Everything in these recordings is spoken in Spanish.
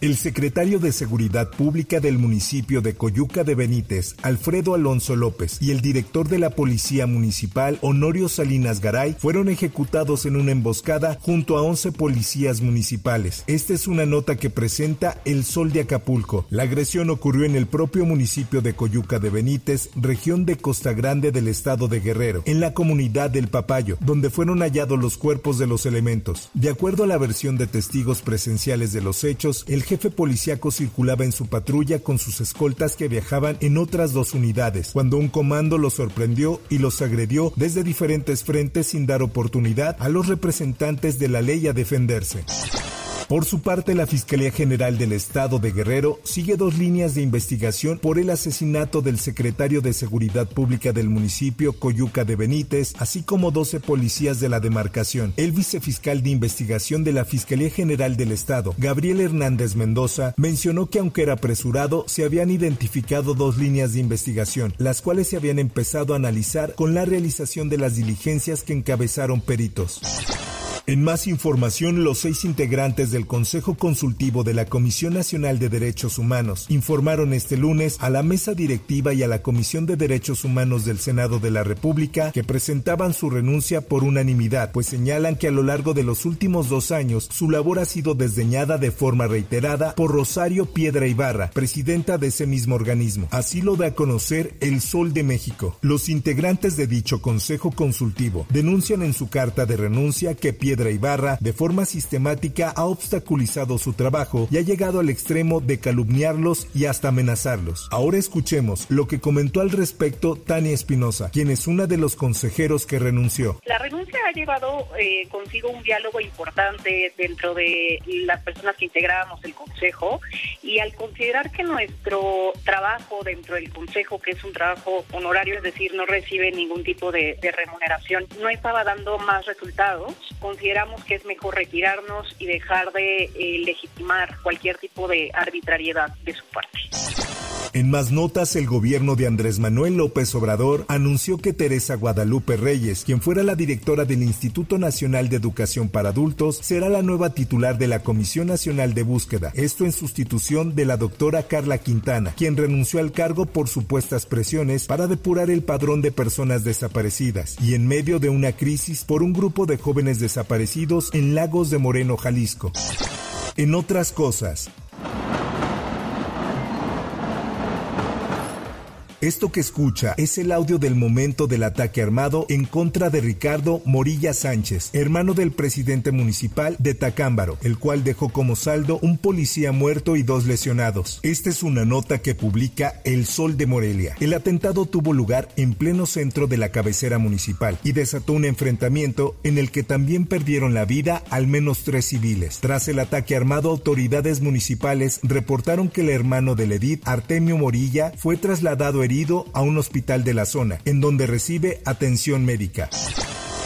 El secretario de Seguridad Pública del municipio de Coyuca de Benítez, Alfredo Alonso López, y el director de la Policía Municipal, Honorio Salinas Garay, fueron ejecutados en una emboscada junto a 11 policías municipales. Esta es una nota que presenta El Sol de Acapulco. La agresión ocurrió en el propio municipio de Coyuca de Benítez, región de Costa Grande del estado de Guerrero, en la comunidad del Papayo, donde fueron hallados los cuerpos de los elementos. De acuerdo a la versión de testigos presenciales de los hechos, el jefe policíaco circulaba en su patrulla con sus escoltas que viajaban en otras dos unidades, cuando un comando los sorprendió y los agredió desde diferentes frentes sin dar oportunidad a los representantes de la ley a defenderse. Por su parte, la Fiscalía General del Estado de Guerrero sigue dos líneas de investigación por el asesinato del secretario de Seguridad Pública del municipio Coyuca de Benítez, así como 12 policías de la demarcación. El vicefiscal de investigación de la Fiscalía General del Estado, Gabriel Hernández Mendoza, mencionó que aunque era apresurado, se habían identificado dos líneas de investigación, las cuales se habían empezado a analizar con la realización de las diligencias que encabezaron peritos. En más información, los seis integrantes del Consejo Consultivo de la Comisión Nacional de Derechos Humanos informaron este lunes a la mesa directiva y a la Comisión de Derechos Humanos del Senado de la República que presentaban su renuncia por unanimidad, pues señalan que a lo largo de los últimos dos años su labor ha sido desdeñada de forma reiterada por Rosario Piedra Ibarra, presidenta de ese mismo organismo. Así lo da a conocer El Sol de México. Los integrantes de dicho Consejo Consultivo denuncian en su carta de renuncia que Piedra Ibarra de forma sistemática ha obstaculizado su trabajo y ha llegado al extremo de calumniarlos y hasta amenazarlos. Ahora escuchemos lo que comentó al respecto Tania Espinosa, quien es una de los consejeros que renunció. La renuncia ha llevado eh, consigo un diálogo importante dentro de las personas que integrábamos el Consejo y al considerar que nuestro trabajo dentro del Consejo, que es un trabajo honorario, es decir, no recibe ningún tipo de, de remuneración, no estaba dando más resultados, consideramos que es mejor retirarnos y dejar de eh, legitimar cualquier tipo de arbitrariedad de su parte. En más notas, el gobierno de Andrés Manuel López Obrador anunció que Teresa Guadalupe Reyes, quien fuera la directora del Instituto Nacional de Educación para Adultos, será la nueva titular de la Comisión Nacional de Búsqueda, esto en sustitución de la doctora Carla Quintana, quien renunció al cargo por supuestas presiones para depurar el padrón de personas desaparecidas y en medio de una crisis por un grupo de jóvenes desaparecidos en Lagos de Moreno, Jalisco. En otras cosas, Esto que escucha es el audio del momento del ataque armado en contra de Ricardo Morilla Sánchez, hermano del presidente municipal de Tacámbaro, el cual dejó como saldo un policía muerto y dos lesionados. Esta es una nota que publica El Sol de Morelia. El atentado tuvo lugar en pleno centro de la cabecera municipal y desató un enfrentamiento en el que también perdieron la vida al menos tres civiles. Tras el ataque armado, autoridades municipales reportaron que el hermano del Edith, Artemio Morilla, fue trasladado a un hospital de la zona, en donde recibe atención médica.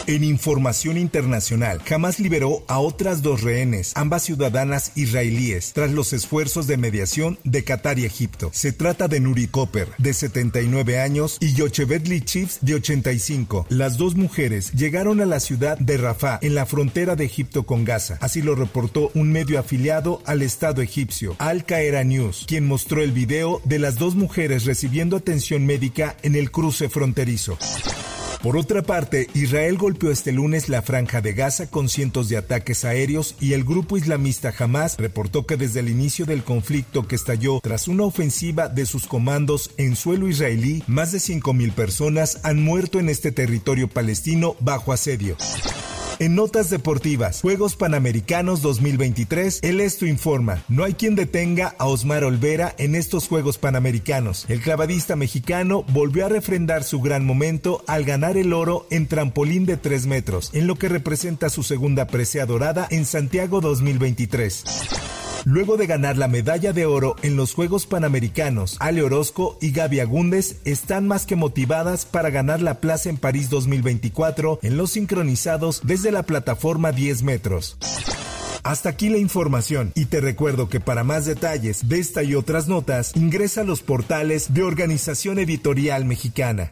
En información internacional, Hamas liberó a otras dos rehenes, ambas ciudadanas israelíes, tras los esfuerzos de mediación de Qatar y Egipto. Se trata de Nuri Copper, de 79 años, y Yocheved Lichivs, de 85. Las dos mujeres llegaron a la ciudad de Rafah, en la frontera de Egipto con Gaza. Así lo reportó un medio afiliado al Estado egipcio, Al Qaeda News, quien mostró el video de las dos mujeres recibiendo atención médica en el cruce fronterizo. Por otra parte, Israel golpeó este lunes la franja de Gaza con cientos de ataques aéreos y el grupo islamista Hamas reportó que desde el inicio del conflicto que estalló tras una ofensiva de sus comandos en suelo israelí, más de 5.000 personas han muerto en este territorio palestino bajo asedio. En notas deportivas, Juegos Panamericanos 2023, el Esto informa, no hay quien detenga a Osmar Olvera en estos Juegos Panamericanos. El clavadista mexicano volvió a refrendar su gran momento al ganar el oro en trampolín de 3 metros, en lo que representa su segunda presea dorada en Santiago 2023. Luego de ganar la medalla de oro en los Juegos Panamericanos, Ale Orozco y Gaby Agúndez están más que motivadas para ganar la plaza en París 2024 en los sincronizados desde la plataforma 10 metros. Hasta aquí la información y te recuerdo que para más detalles de esta y otras notas ingresa a los portales de Organización Editorial Mexicana.